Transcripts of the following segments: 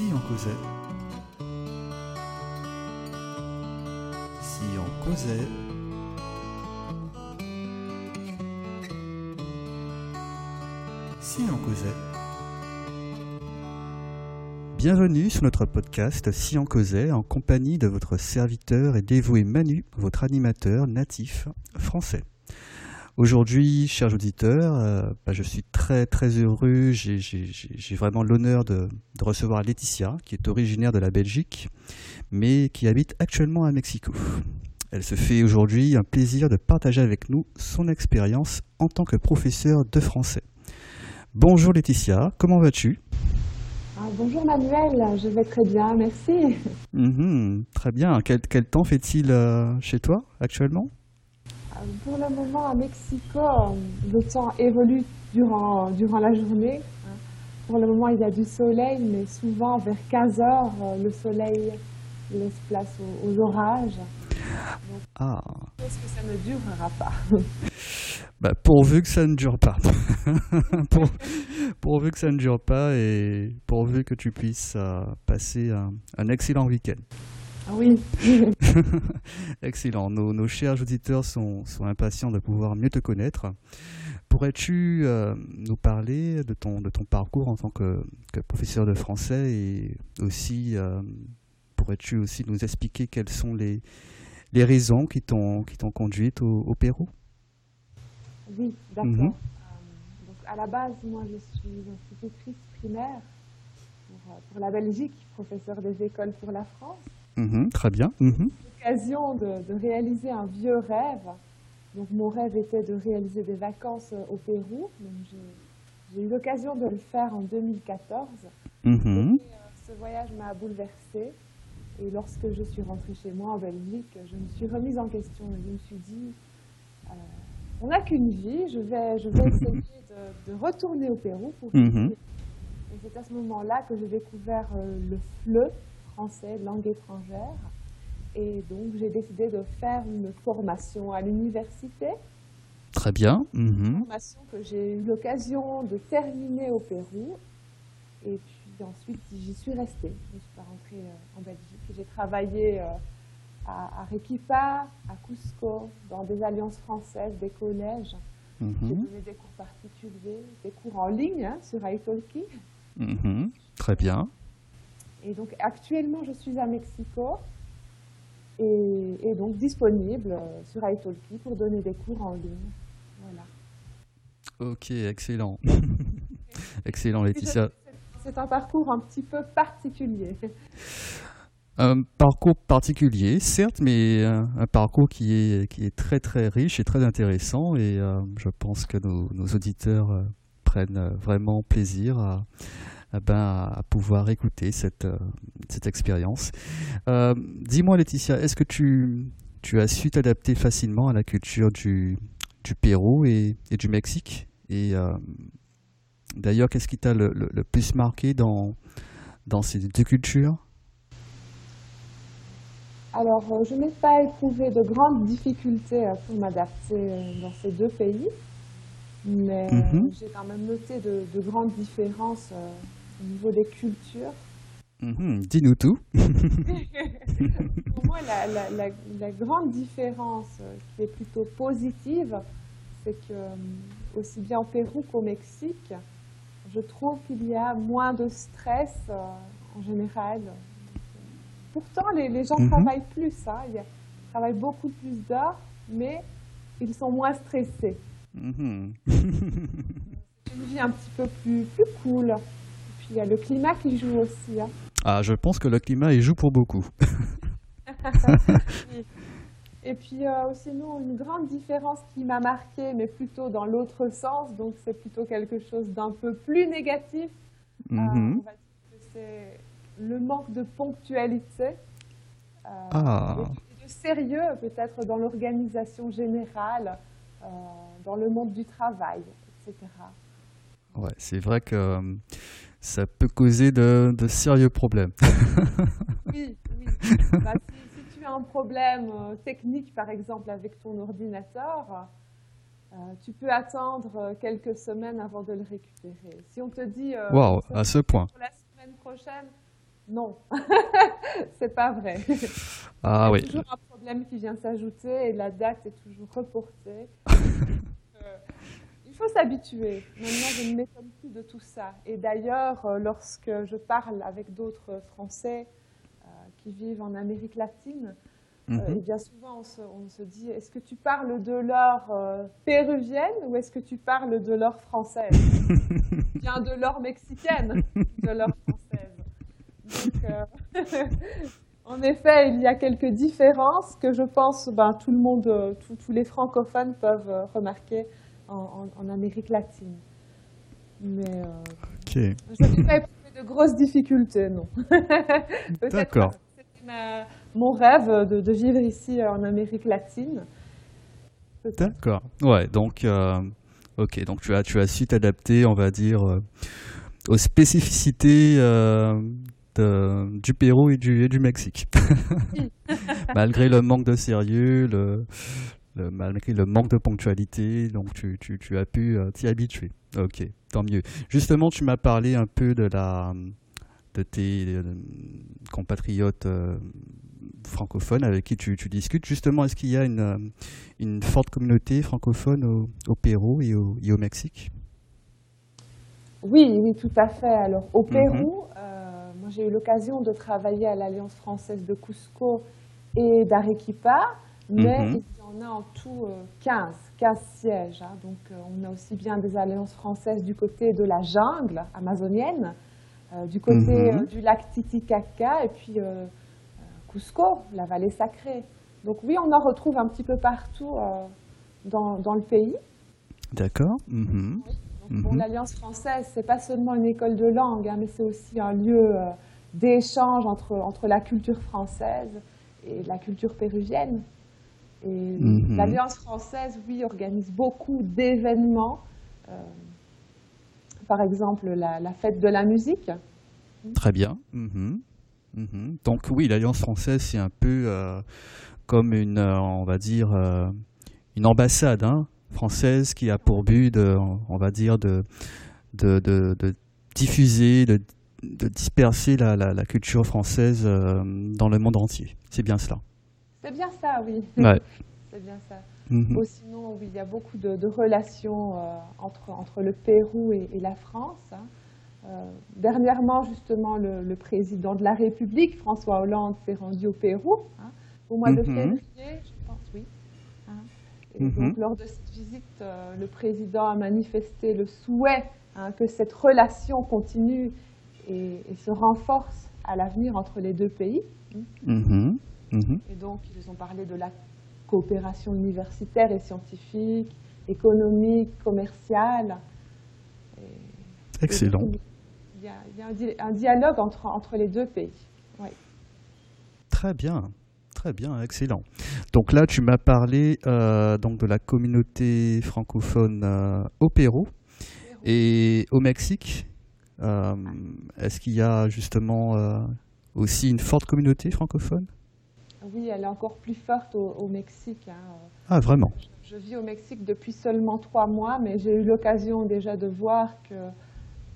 Si on causait. Si on causait. Si on causait. Bienvenue sur notre podcast Si on causait en compagnie de votre serviteur et dévoué Manu, votre animateur natif français. Aujourd'hui, chers auditeurs, euh, bah, je suis très très heureux, j'ai- vraiment l'honneur de, de recevoir Laetitia, qui est originaire de la Belgique, mais qui habite actuellement à Mexico. Elle se fait aujourd'hui un plaisir de partager avec nous son expérience en tant que professeur de français. Bonjour Laetitia, comment vas-tu? Ah, bonjour Manuel, je vais très bien, merci. Mhm, Très bien, quel, quel temps fait-il euh, chez toi actuellement? Euh, Pour le moment à Mexico, euh, le temps évolue durant, durant la journée. Pour le moment, il y a du soleil, mais souvent vers 15 heures, euh, le soleil laisse place aux, aux orages. Ah, Je pense que ça ne durera pas? bah, pourvu que ça ne dure pas. Pour- pourvu que ça ne dure pas et pourvu que tu puisses euh, passer un, un excellent week-end. Ah oui, Excellent. Nos, nos chers auditeurs sont, sont impatients de pouvoir mieux te connaître. Pourrais-tu euh, nous parler de ton, de ton parcours en tant que, que professeur de français et aussi euh, pourrais-tu aussi nous expliquer quelles sont les, les raisons qui t'ont qui t'ont conduite au, au Pérou? Oui, d'accord. Euh, donc à la base, moi, je suis institutrice primaire pour, pour la Belgique, professeure des écoles pour la France. Mhm, Très bien. Mhm. l'occasion de, de réaliser un vieux rêve. Donc mon rêve était de réaliser des vacances euh, au Pérou. J'ai- eu l'occasion de le faire en 2014. Mhm. Et, euh, ce voyage m'a bouleversée. Et lorsque je suis rentrée chez moi en Belgique, je me suis remise en question je me suis dit, euh, on n'a qu'une vie, je vais, je vais essayer de, de retourner au Pérou pour Mhm. et c'est à ce moment-là que j'ai découvert euh, le FLE, français, langue étrangère. Et donc, j'ai décidé de faire une formation à l'université, Très bien. Mhm. formation que j'ai eu l'occasion de terminer au Pérou. Et puis ensuite, j'y suis restée. Je ne suis pas rentrée euh, en Belgique. J'ai travaillé euh, à Arequipa, à Cusco, dans des alliances françaises, des collèges. J'ai Mhm. donné des cours particuliers, des cours en ligne hein, sur italki. Mhm. Très bien. Et donc actuellement, je suis à Mexico et, et donc disponible euh, sur italki pour donner des cours en ligne. Voilà. Ok, excellent. excellent Laetitia. C'est un parcours un petit peu particulier. Un parcours particulier, certes, mais un, un parcours qui est, qui est très très riche et très intéressant et euh, je pense que nos, nos auditeurs euh, prennent euh, vraiment plaisir à, à, ben, à pouvoir écouter cette, euh, cette expérience. Euh, Dis-moi Laetitia, est-ce que tu, tu as su t'adapter facilement à la culture du, du Pérou et, et du Mexique? Et euh, d'ailleurs, qu'est-ce qui t'a le, le- le plus marqué dans, dans ces deux cultures? Alors, je n'ai pas éprouvé de grandes difficultés pour m'adapter dans ces deux pays, mais Mhm. j'ai quand même noté de, de grandes différences au niveau des cultures. Mhm, Dis-nous tout. Pour moi, la, la- la- la grande différence euh, qui est plutôt positive, c'est que euh, aussi bien au Pérou qu'au Mexique, je trouve qu'il y a moins de stress euh, en général. Pourtant, les, les gens Mhm. travaillent plus, hein, ils travaillent beaucoup plus d'heures, mais ils sont moins stressés. C'est une vie un petit peu plus, plus cool. Il y a le climat qui joue aussi. hein. Ah, je pense que le climat y joue pour beaucoup. Et puis euh, sinon, une grande différence qui m'a marquée, mais plutôt dans l'autre sens, donc c'est plutôt quelque chose d'un peu plus négatif. Euh, Mhm. c'est le manque de ponctualité euh, Ah. et de sérieux peut-être dans l'organisation générale, dans le monde du travail, etc. Ouais, c'est vrai que ça peut causer de, de sérieux problèmes. Oui, oui. Bah, si, si tu as un problème euh, technique, par exemple, avec ton ordinateur, euh, tu peux attendre euh, quelques semaines avant de le récupérer. Si on te dit euh, ça, à ce point. pour la semaine prochaine, non, c'est pas vrai. Ah oui. Il y a toujours un problème qui vient s'ajouter et la date est toujours reportée. Euh, faut s'habituer. Maintenant, je ne m'étonne plus de tout ça. Et d'ailleurs, euh, lorsque je parle avec d'autres Français euh, qui vivent en Amérique latine, Mhm. et bien souvent on se, on se dit est-ce que tu parles de l'or péruvienne ou est-ce que tu parles de l'or française? Bien de l'or mexicaine, de l'or française. Donc, euh, en effet, il y a quelques différences que je pense ben, tout le monde, euh, tous- les francophones peuvent euh, remarquer en, en- en Amérique latine. Mais euh, Ok. je n'ai pas éprouvé de grosses difficultés, non. D'accord. C'était mon rêve de, de vivre ici euh, en Amérique latine. D'accord. Ouais, donc, euh, ok, donc tu as, tu as su t'adapter, on va dire, euh, aux spécificités de- du Pérou et du, et du Mexique. malgré le manque de sérieux, le, le- malgré le manque de ponctualité, donc tu, tu, tu as pu euh, t'y habituer. Ok, tant mieux. Justement, tu m'as parlé un peu de la de tes euh, compatriotes euh, francophones avec qui tu, tu discutes. Justement, est-ce qu'il y a une, une forte communauté francophone au, au Pérou et au, et au Mexique? Oui, oui, tout à fait. Alors, au Mhm. Pérou, moi j'ai eu l'occasion de travailler à l'Alliance française de Cusco et d'Arequipa, mais Mhm. En a en tout euh, 15, 15 sièges. hein. Donc, euh, on a aussi bien des alliances françaises du côté de la jungle amazonienne, euh, du côté Mhm. euh, du lac Titicaca et puis euh, Cusco, la vallée sacrée. Donc, oui, on en retrouve un petit peu partout dans, dans le pays. D'accord. Mhm. Bon, Mhm. l'Alliance française, c'est pas seulement une école de langue, hein, mais c'est aussi un lieu d'échange entre, entre la culture française et la culture péruvienne. Et Mhm. l'Alliance française, oui, organise beaucoup d'événements. euh, par exemple, la, la fête de la musique. Très bien. Mhm. Mhm. Donc oui, l'Alliance française, c'est un peu euh, comme une, euh, on va dire, une ambassade hein, française qui a pour but, de, on va dire, de, de, de- de diffuser, de, de disperser la, la- la culture française dans le monde entier. C'est bien cela. C'est bien ça, oui. Ouais. c'est bien ça. Mhm. Sinon, oui, il y a beaucoup de, de relations euh, entre, entre le Pérou et, et la France. hein. Euh, dernièrement, justement, le, le président de la République, François Hollande, s'est rendu au Pérou hein, au mois de Mhm. février, je pense, oui. hein. Et Mhm. donc, lors de cette visite, euh, le président a manifesté le souhait hein, que cette relation continue et, et se renforce à l'avenir entre les deux pays. Mhm. Et donc, ils ont parlé de la coopération universitaire et scientifique, économique, commerciale. Et- Excellent. et Il y a, il y a un, di- un dialogue entre, entre les deux pays. Très bien, très bien, excellent. Donc là, tu m'as parlé euh, donc de la communauté francophone euh, au Pérou et au Mexique. Euh, Est-ce qu'il y a justement aussi une forte communauté francophone? Oui, elle est encore plus forte au, au Mexique. hein. Ah, vraiment? Je vis au Mexique depuis seulement trois mois, mais j'ai eu l'occasion déjà de voir que,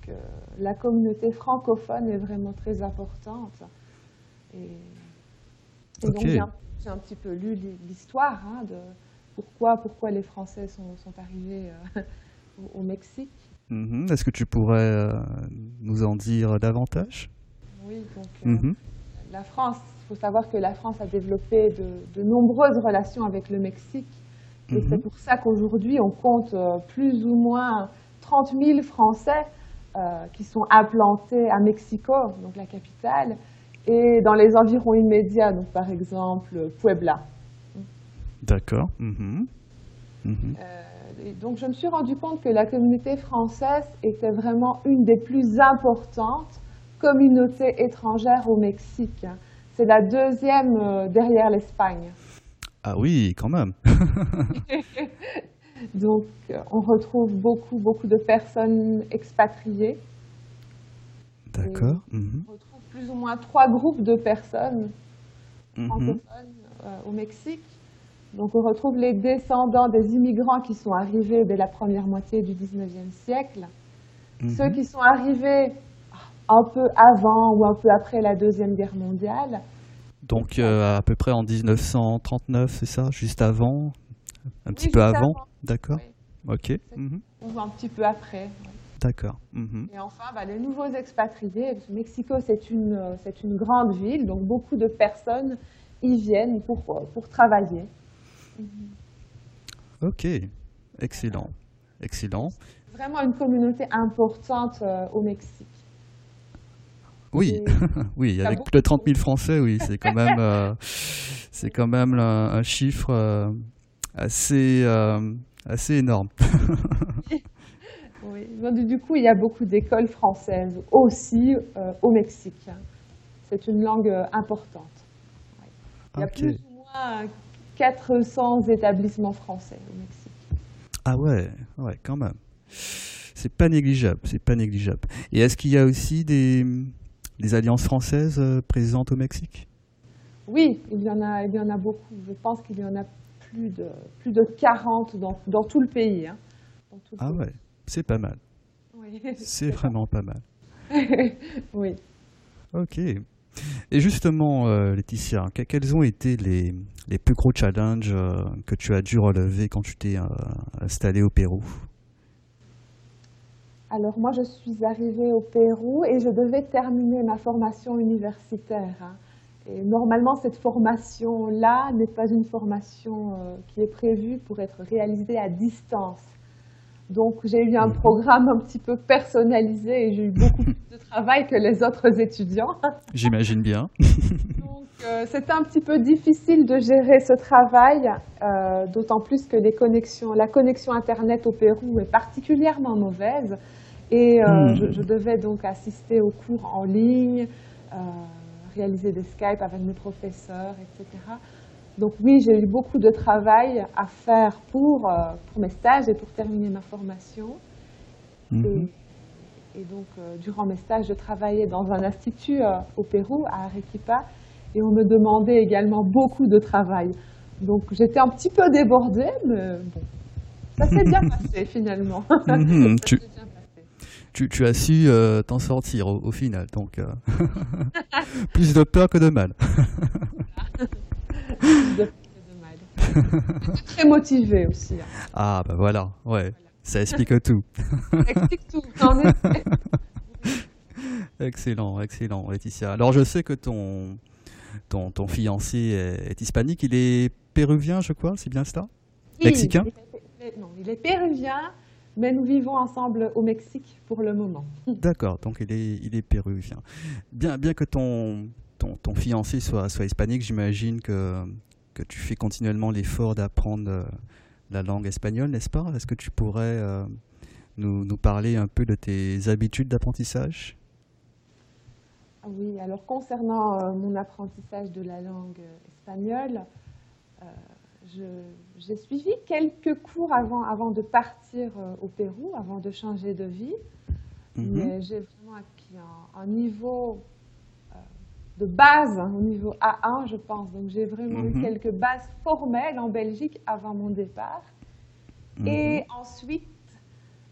que la communauté francophone est vraiment très importante. Et, et donc j'ai un, petit peu lu l'hi- l'histoire hein, de pourquoi, pourquoi les Français sont, sont arrivés euh, au, au Mexique. Mhm. Est-ce que tu pourrais euh, nous en dire davantage? Oui, donc euh, Mhm. la France, faut savoir que la France a développé de, de nombreuses relations avec le Mexique. Et Mhm. c'est pour ça qu'aujourd'hui, on compte euh, plus ou moins 30 000 Français euh, qui sont implantés à Mexico, donc la capitale, et dans les environs immédiats, donc par exemple Puebla. D'accord. Mhm. Mhm. Euh, donc je me suis rendu compte que la communauté française était vraiment une des plus importantes communautés étrangères au Mexique. C'est la deuxième euh, derrière l'Espagne. Ah oui, quand même. Donc, euh, on retrouve beaucoup, beaucoup de personnes expatriées. D'accord. Mhm. On retrouve plus ou moins trois groupes de personnes Mhm. francophones euh, au Mexique. Donc, on retrouve les descendants des immigrants qui sont arrivés dès la première moitié du 19e siècle. Mhm. Ceux qui sont arrivés un peu avant ou un peu après la Deuxième Guerre mondiale. Donc à peu près en 1939, c'est ça Juste avant? Un petit peu avant, D'accord? Ok. Mhm. Ou un petit peu après. D'accord. Mhm. Et enfin, bah, les nouveaux expatriés, Mexico, c'est une, c'est une grande ville, donc beaucoup de personnes y viennent pour, pour travailler. Ok, excellent. Excellent. Vraiment une communauté importante euh, au Mexique. Oui, oui, avec plus de 30 000 Français, oui, c'est quand même, euh, c'est quand même un, chiffre euh, assez, assez énorme. oui. Du coup, il y a beaucoup d'écoles françaises aussi au Mexique. C'est une langue importante. Il y a plus ou moins 400 établissements français au Mexique. Ah ouais, ouais, quand même. C'est pas négligeable, c'est pas négligeable. Et est-ce qu'il y a aussi des, des alliances françaises euh, présentes au Mexique? Oui, il y en a, il y en a beaucoup. Je pense qu'il y en a plus de, plus de 40 dans, dans tout le pays. Hein. ah ouais, c'est pas mal. Oui, c'est vraiment pas mal. oui. Ok. Et justement, euh, Laetitia, quels ont été les, les plus gros challenges euh, que tu as dû relever quand tu t'es euh, installée au Pérou? Alors moi, je suis arrivée au Pérou et je devais terminer ma formation universitaire. Hein. Et normalement, cette formation-là n'est pas une formation qui est prévue pour être réalisée à distance. Donc j'ai eu un mhm. programme un petit peu personnalisé et j'ai eu beaucoup plus de travail que les autres étudiants. J'imagine bien. Donc euh, c'était un petit peu difficile de gérer ce travail, euh, d'autant plus que les connexions, la connexion Internet au Pérou est particulièrement mauvaise. Et euh, hmm. je, je, devais donc assister aux cours en ligne, réaliser des Skype avec mes professeurs, etc. Donc oui, j'ai eu beaucoup de travail à faire pour, euh, pour mes stages et pour terminer ma formation. Mhm. Et, donc, euh, durant mes stages, je travaillais dans un institut euh, au Pérou, à Arequipa, et on me demandait également beaucoup de travail. Donc j'étais un petit peu débordée, mais bon, ça s'est bien passé finalement. Mhm, tu, tu, tu, as su t'en sortir au, au, final, donc plus de peur que de mal. très motivé aussi. Hein. Ah, bah voilà, ouais, ça explique tout. ça explique tout, en effet. Excellent, excellent, Laetitia. Alors, je sais que ton, ton, ton fiancé est, hispanique, il est péruvien, je crois, c'est bien cela? Mexicain? Non, il est péruvien, mais nous vivons ensemble au Mexique pour le moment. D'accord, donc il est, il est péruvien. Bien, bien que ton, ton, ton fiancé soit, soit hispanique, j'imagine que, que tu fais continuellement l'effort d'apprendre euh, la langue espagnole, n'est-ce pas? Est-ce que tu pourrais euh, nous, nous, parler un peu de tes habitudes d'apprentissage? Ah Oui, alors concernant euh, mon apprentissage de la langue espagnole, j'ai suivi quelques cours avant, avant de partir au Pérou, avant de changer de vie. Mhm. Mais j'ai vraiment acquis un niveau de base hein, au niveau A1, je pense. Donc j'ai vraiment eu mhm. quelques bases formelles en Belgique avant mon départ. Mhm. Et ensuite,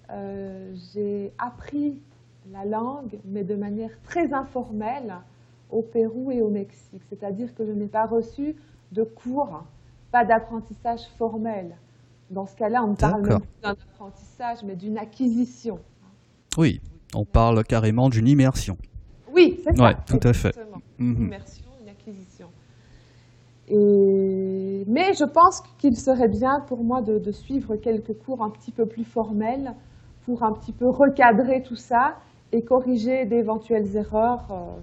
euh, j'ai appris la langue, mais de manière très informelle, au Pérou et au Mexique. C'est-à-dire que je n'ai pas reçu de cours, pas d'apprentissage formel. Dans ce cas-là, on ne parle plus d'un apprentissage, mais d'une acquisition. Oui, on parle carrément d'une immersion. Oui, c'est ça. Tout à fait. Une mhm. immersion, une acquisition. Et... Mais je pense qu'il serait bien pour moi de, suivre quelques cours un petit peu plus formels pour un petit peu recadrer tout ça et corriger d'éventuelles erreurs, euh,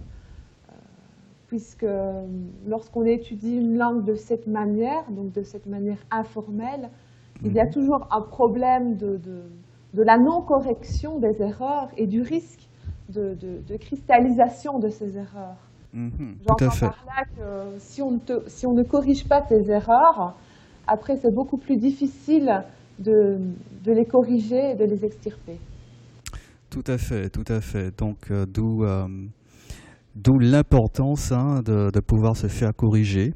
puisque lorsqu'on étudie une langue de cette manière, donc de cette manière informelle, il y a mhm. toujours un problème de, de, de la non-correction des erreurs et du risque de, cristallisation de ces erreurs. Mhm, J'entends par là que si on, si on, ne corrige pas tes erreurs, après c'est beaucoup plus difficile de, les corriger et de les extirper. Tout à fait, tout à fait. Donc euh, d'où euh, d'où l'importance hein, de, pouvoir se faire corriger,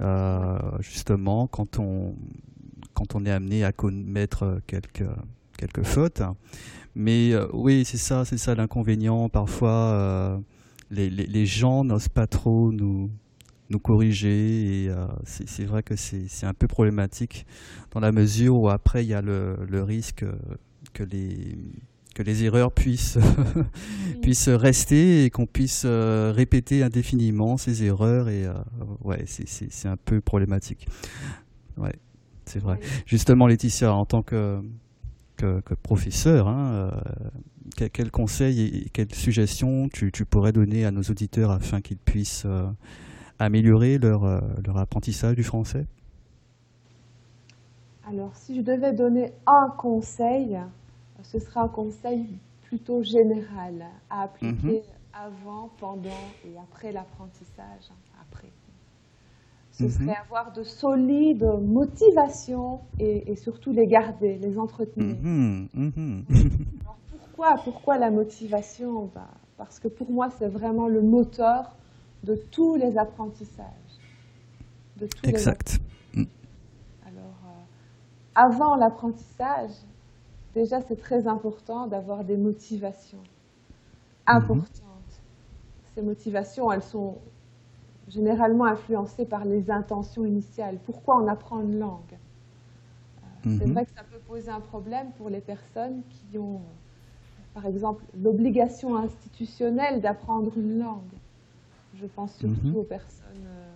euh, justement quand on quand on est amené à commettre quelques quelques fautes. Mais oui, c'est ça, c'est ça l'inconvénient. Parfois, les, les, les, gens n'osent pas trop nous, nous corriger. Et c'est vrai que c'est un peu problématique dans la mesure où après, il y a le, le risque que les que les erreurs puissent, puissent rester et qu'on puisse euh, répéter indéfiniment ces erreurs. Et euh, ouais, c'est un peu problématique. Ouais, c'est vrai. Justement, Laetitia, en tant que, que, professeur, hein, euh, quel, conseil et quelles suggestions tu, tu, pourrais donner à nos auditeurs afin qu'ils puissent améliorer leur, leur apprentissage du français? Alors, si je devais donner un conseil, ce sera un conseil plutôt général à appliquer mhm. avant, pendant et après l'apprentissage. Après. Ce mhm. serait avoir de solides motivations et, surtout les garder, les entretenir. Mhm, pourquoi, pourquoi la motivation? Bah, Parce que pour moi, c'est vraiment le moteur de tous les apprentissages. De tous exact. Mm. Alors, euh, avant l'apprentissage, déjà c'est très important d'avoir des motivations importantes. Ces motivations, elles sont généralement influencées par les intentions initiales. Pourquoi on apprend une langue euh, C'est mhm. vrai que ça peut poser un problème pour les personnes qui ont, par exemple, l'obligation institutionnelle d'apprendre une langue. Je pense surtout mhm. aux personnes euh,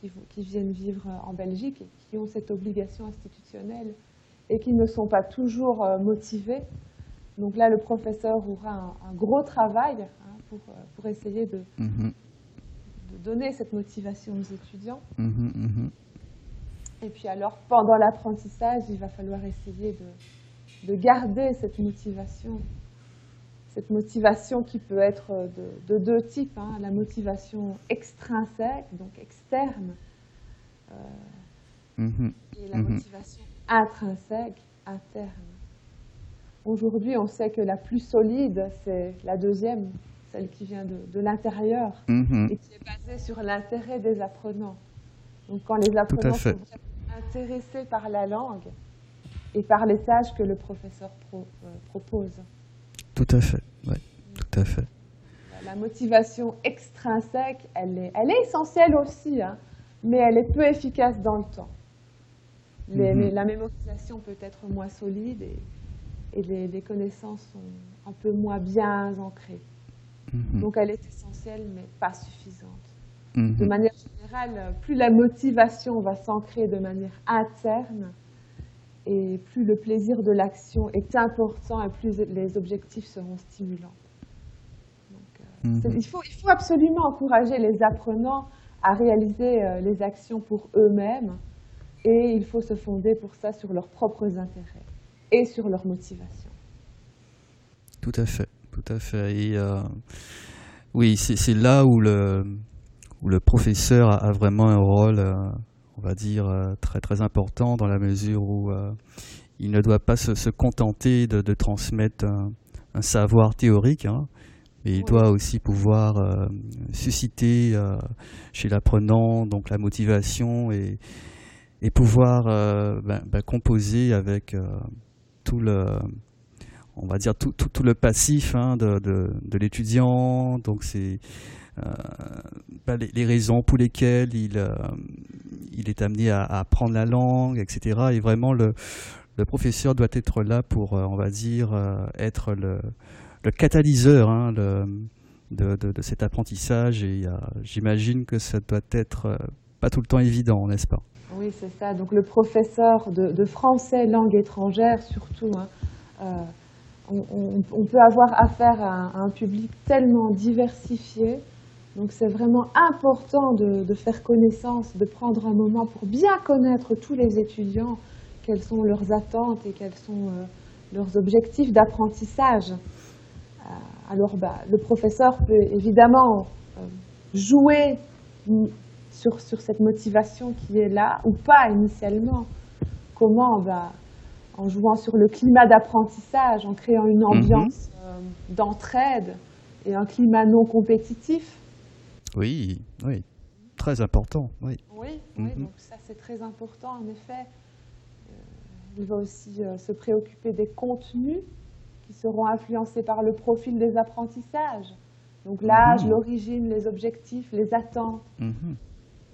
qui, qui, viennent vivre en Belgique et qui ont cette obligation institutionnelle et qui ne sont pas toujours euh, motivés. Donc là, le professeur aura un, gros travail hein, pour, euh, pour, essayer de, mhm. de, donner cette motivation aux étudiants. Mhm, mhm. Et puis alors, pendant l'apprentissage, il va falloir essayer de, de, garder cette motivation. Cette motivation qui peut être de, deux types. Hein. la motivation extrinsèque, donc externe, euh, et la motivation intrinsèque, interne. Aujourd'hui, on sait que la plus solide, c'est la deuxième, celle qui vient de, l'intérieur mhm. et qui est basée sur l'intérêt des apprenants. Donc quand les apprenants sont intéressés par la langue et par les tâches que le professeur euh, propose. Tout à fait, oui, tout à fait. La motivation extrinsèque, elle est, elle est essentielle aussi, hein, mais elle est peu efficace dans le temps. Mhm. la mémorisation peut être moins solide et, les, connaissances sont un peu moins bien ancrées. Mhm. Donc elle est essentielle, mais pas suffisante. Mhm. De manière générale, plus la motivation va s'ancrer de manière interne, et plus le plaisir de l'action est important et plus les objectifs seront stimulants. Euh, il, faut, il, faut, absolument encourager les apprenants à réaliser euh, les actions pour eux-mêmes et il faut se fonder pour ça sur leurs propres intérêts et sur leur motivation. Tout à fait, tout à fait. Et euh, oui, c'est là où le, où le professeur a, vraiment un rôle, euh, on va dire, euh, très très important dans la mesure où il ne doit pas se, contenter de, de transmettre un, savoir théorique, hein, mais il doit aussi pouvoir susciter chez l'apprenant donc la motivation et, et pouvoir euh, ben, ben, composer avec euh, tout le on va dire tout, le passif hein, de, l'étudiant. Donc c'est euh, ben, les, raisons pour lesquelles il, est amené à, apprendre la langue etc et vraiment le, professeur doit être là pour on va dire être le, catalyseur hein, de, cet apprentissage. Et j'imagine que ça doit être pas tout le temps évident n'est-ce pas? Oui, c'est ça. Donc le professeur de, français, langue étrangère surtout, hein, euh, on, peut avoir affaire à un, public tellement diversifié. Donc c'est vraiment important de, faire connaissance, de prendre un moment pour bien connaître tous les étudiants, quelles sont leurs attentes et quels sont euh, leurs objectifs d'apprentissage. Euh, alors bah, le professeur peut évidemment jouer sur, sur, cette motivation qui est là, ou pas initialement. Comment bah, En jouant sur le climat d'apprentissage, en créant une mhm. ambiance euh, d'entraide et un climat non compétitif. Oui, oui, très important, oui. Oui, oui mhm. donc ça c'est très important en effet. Euh, il va aussi se préoccuper des contenus qui seront influencés par le profil des apprentissages. Donc l'âge, mmh. l'origine, les objectifs, les attentes. Mmh.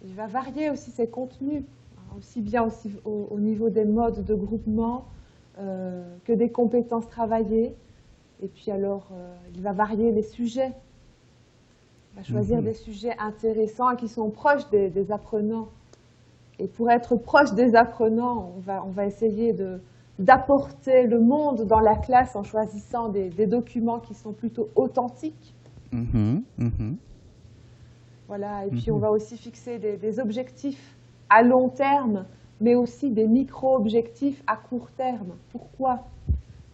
Il va varier aussi ses contenus, hein, aussi bien aussi au, niveau des modes de groupement euh, que des compétences travaillées. Et puis alors, euh, il va varier les sujets. Il va choisir mmh. des sujets intéressants qui sont proches des, apprenants. Et pour être proche des apprenants, on va, on va essayer d'apporter le monde dans la classe en choisissant des documents qui sont plutôt authentiques Mhm, mhm. Voilà, et puis on mhm. va aussi fixer des, objectifs à long terme, mais aussi des micro-objectifs à court terme. Pourquoi?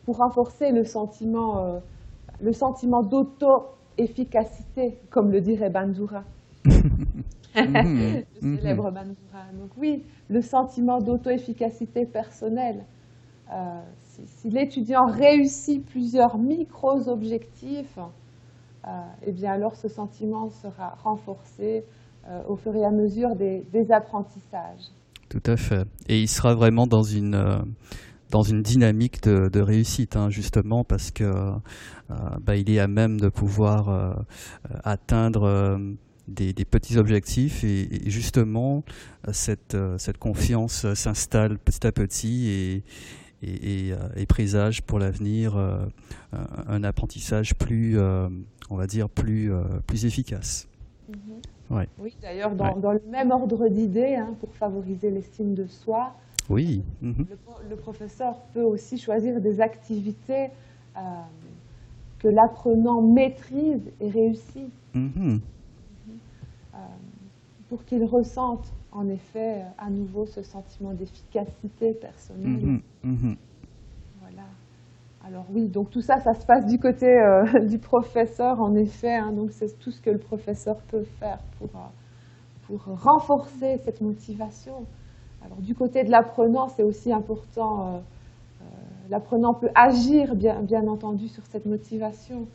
Pour renforcer le sentiment, euh, le sentiment d'auto-efficacité, comme le dirait Bandura. le célèbre Bandura. Donc oui, le sentiment d'auto-efficacité personnelle. Euh, si l'étudiant réussit plusieurs micro-objectifs, eh bien alors ce sentiment sera renforcé euh, au fur et à mesure des, apprentissages. Tout à fait. Et il sera vraiment dans une euh, dans une dynamique de, réussite, hein, justement, parce que bah, il est à même de pouvoir atteindre des, petits objectifs et, justement cette, cette confiance s'installe petit à petit et, et, et, présage pour l'avenir un apprentissage plus, on va dire, plus, euh, plus efficace. Mhm. Oui, d'ailleurs, dans, le même ordre d'idées, hein, pour favoriser l'estime de soi, oui. Mhm. le, professeur peut aussi choisir des activités euh, que l'apprenant maîtrise et réussit, mhm. euh, pour qu'il ressente en effet à nouveau ce sentiment d'efficacité personnelle. Alors oui, donc tout ça, ça se passe du côté euh, du professeur, en effet. Hein. donc c'est tout ce que le professeur peut faire pour, euh, pour renforcer cette motivation. Alors du côté de l'apprenant, c'est aussi important. Euh, l'apprenant peut agir, bien, bien entendu, sur cette motivation.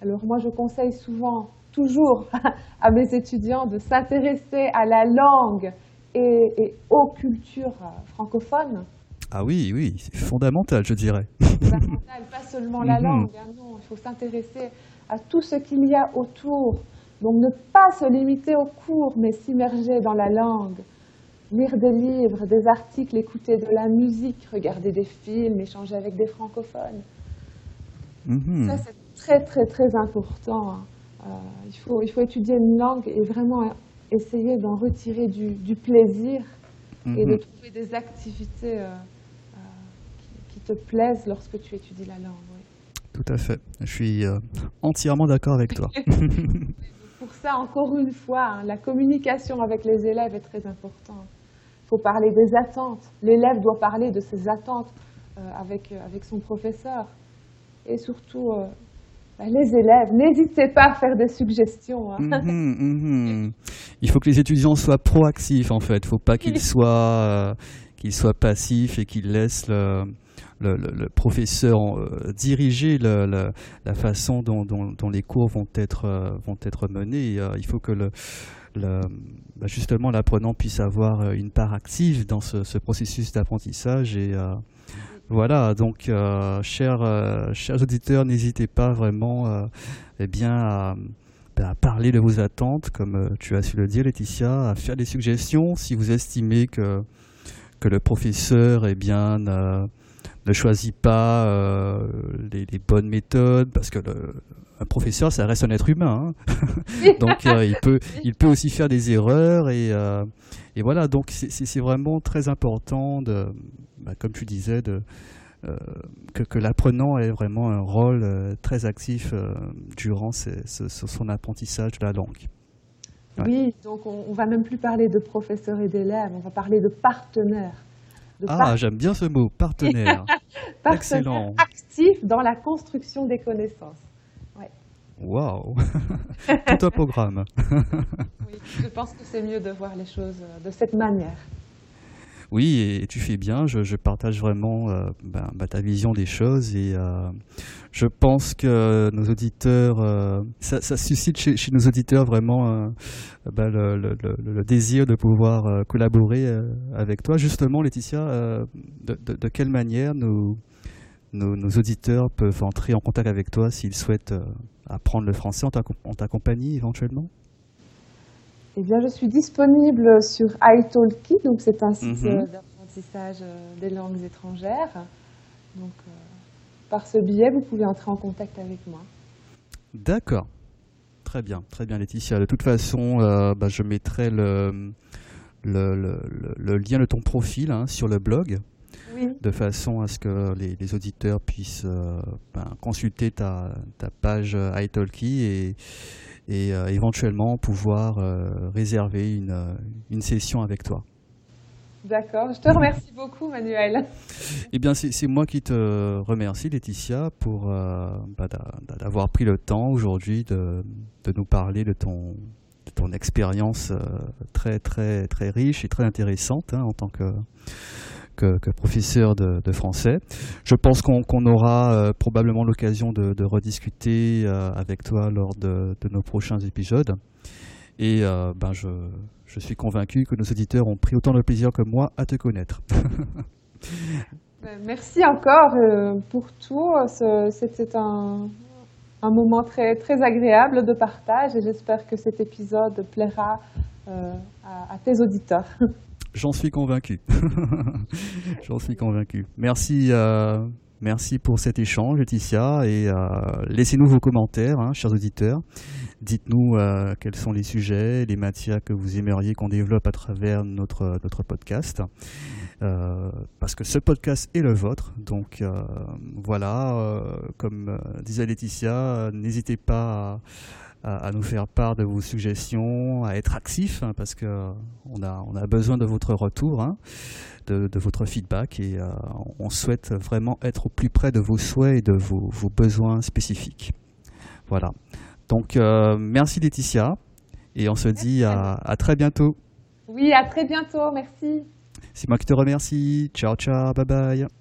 Alors moi, je conseille souvent, toujours, à mes étudiants de s'intéresser à la langue et, et aux cultures francophones. Ah oui, oui, c'est fondamental, je dirais. Fondamental, pas seulement la mhm. langue. Hein, non, il faut s'intéresser à tout ce qu'il y a autour. Donc ne pas se limiter aux cours, mais s'immerger dans la langue. Lire des livres, des articles, écouter de la musique, regarder des films, échanger avec des francophones. Mhm. Ça, c'est très, très, très important. Euh, il, faut, il faut étudier une langue et vraiment essayer d'en retirer du, plaisir et de mhm. trouver des activités euh, te plaise lorsque tu étudies la langue. Tout à fait. Je suis euh, entièrement d'accord avec toi. Pour ça, encore une fois, hein, la communication avec les élèves est très importante. Il faut parler des attentes. L'élève doit parler de ses attentes euh, avec, euh, avec son professeur. Et surtout, les élèves, n'hésitez pas à faire des suggestions. Hein. Mhm, mhm. Il faut que les étudiants soient proactifs, en fait. Il ne faut pas qu'ils soient, qu'ils soient passifs et qu'ils laissent le le, professeur euh, diriger la façon dont, les cours vont être, euh, vont être menés. Euh, il faut que le, bah, justement l'apprenant puisse avoir une part active dans ce, processus d'apprentissage. Et voilà, donc chers, chers auditeurs, n'hésitez pas vraiment eh bien, bah, à, parler de vos attentes, comme tu as su le dire, Laetitia, à faire des suggestions si vous estimez que, que le professeur eh bien, ne choisit pas euh, les, bonnes méthodes parce que un professeur ça reste un être humain hein. donc euh, il peut il peut aussi faire des erreurs et, euh, et voilà donc c'est vraiment très important de bah, comme tu disais de que, que l'apprenant ait vraiment un rôle très actif durant son apprentissage de la langue. Oui, donc on, on va même plus parler de professeur et d'élève, on va parler de partenaire ah, j'aime bien ce mot, partenaire. Excellent. Actif dans la construction des connaissances. Waouh Tout un programme. oui, je pense que c'est mieux de voir les choses euh, de cette manière. Oui, et, tu fais bien. Je, partage vraiment euh, ben, ben, ta vision des choses et euh, je pense que nos auditeurs, euh, ça, suscite chez, nos auditeurs vraiment ben, le, désir de pouvoir collaborer avec toi. Justement, Laetitia, de, quelle manière nos, auditeurs peuvent entrer en contact avec toi s'ils souhaitent apprendre le français en ta compagnie éventuellement? Eh bien, je suis disponible sur italki, donc c'est un site mhm. d'apprentissage euh, des langues étrangères. Donc, euh, par ce biais, vous pouvez entrer en contact avec moi. D'accord. Très bien, très bien, Laetitia. De toute façon, euh, bah, je mettrai le, le, lien de ton profil hein, sur le blog. De façon à ce que les, auditeurs puissent ben, consulter ta, ta page italki et, et euh, éventuellement pouvoir euh, réserver une, euh, une session avec toi. D'accord, je te remercie beaucoup Manuel. Eh bien, c'est moi qui te remercie Laetitia pour bah, d'avoir pris le temps aujourd'hui de, de, nous parler de ton, de ton expérience très très très riche et très intéressante hein, en tant que que, professeur de, français. Je pense qu'on aura euh, probablement l'occasion de, rediscuter euh, avec toi lors de, nos prochains épisodes. Et euh, ben je, je, suis convaincu que nos auditeurs ont pris autant de plaisir que moi à te connaître. Ben, merci encore pour tout. C'était un, un, moment très, très agréable de partage et j'espère que cet épisode plaira à, à tes auditeurs. J'en suis convaincu. J'en suis convaincu. Merci, euh, merci pour cet échange, Laetitia, et euh, laissez-nous vos commentaires, hein, chers auditeurs. Dites-nous euh, quels sont les sujets, les matières que vous aimeriez qu'on développe à travers notre notre podcast. parce que ce podcast est le vôtre. Donc voilà, comme disait Laetitia, n'hésitez pas à à, nous faire part de vos suggestions, à être actifs, hein, parce que on a, on a besoin de votre retour, hein, de, votre feedback, et euh, on souhaite vraiment être au plus près de vos souhaits et de vos, vos besoins spécifiques. Voilà. Donc, euh, merci Laetitia, et on se dit à, à très bientôt. Oui, à très bientôt, merci. C'est moi qui te remercie. Ciao, ciao, bye bye.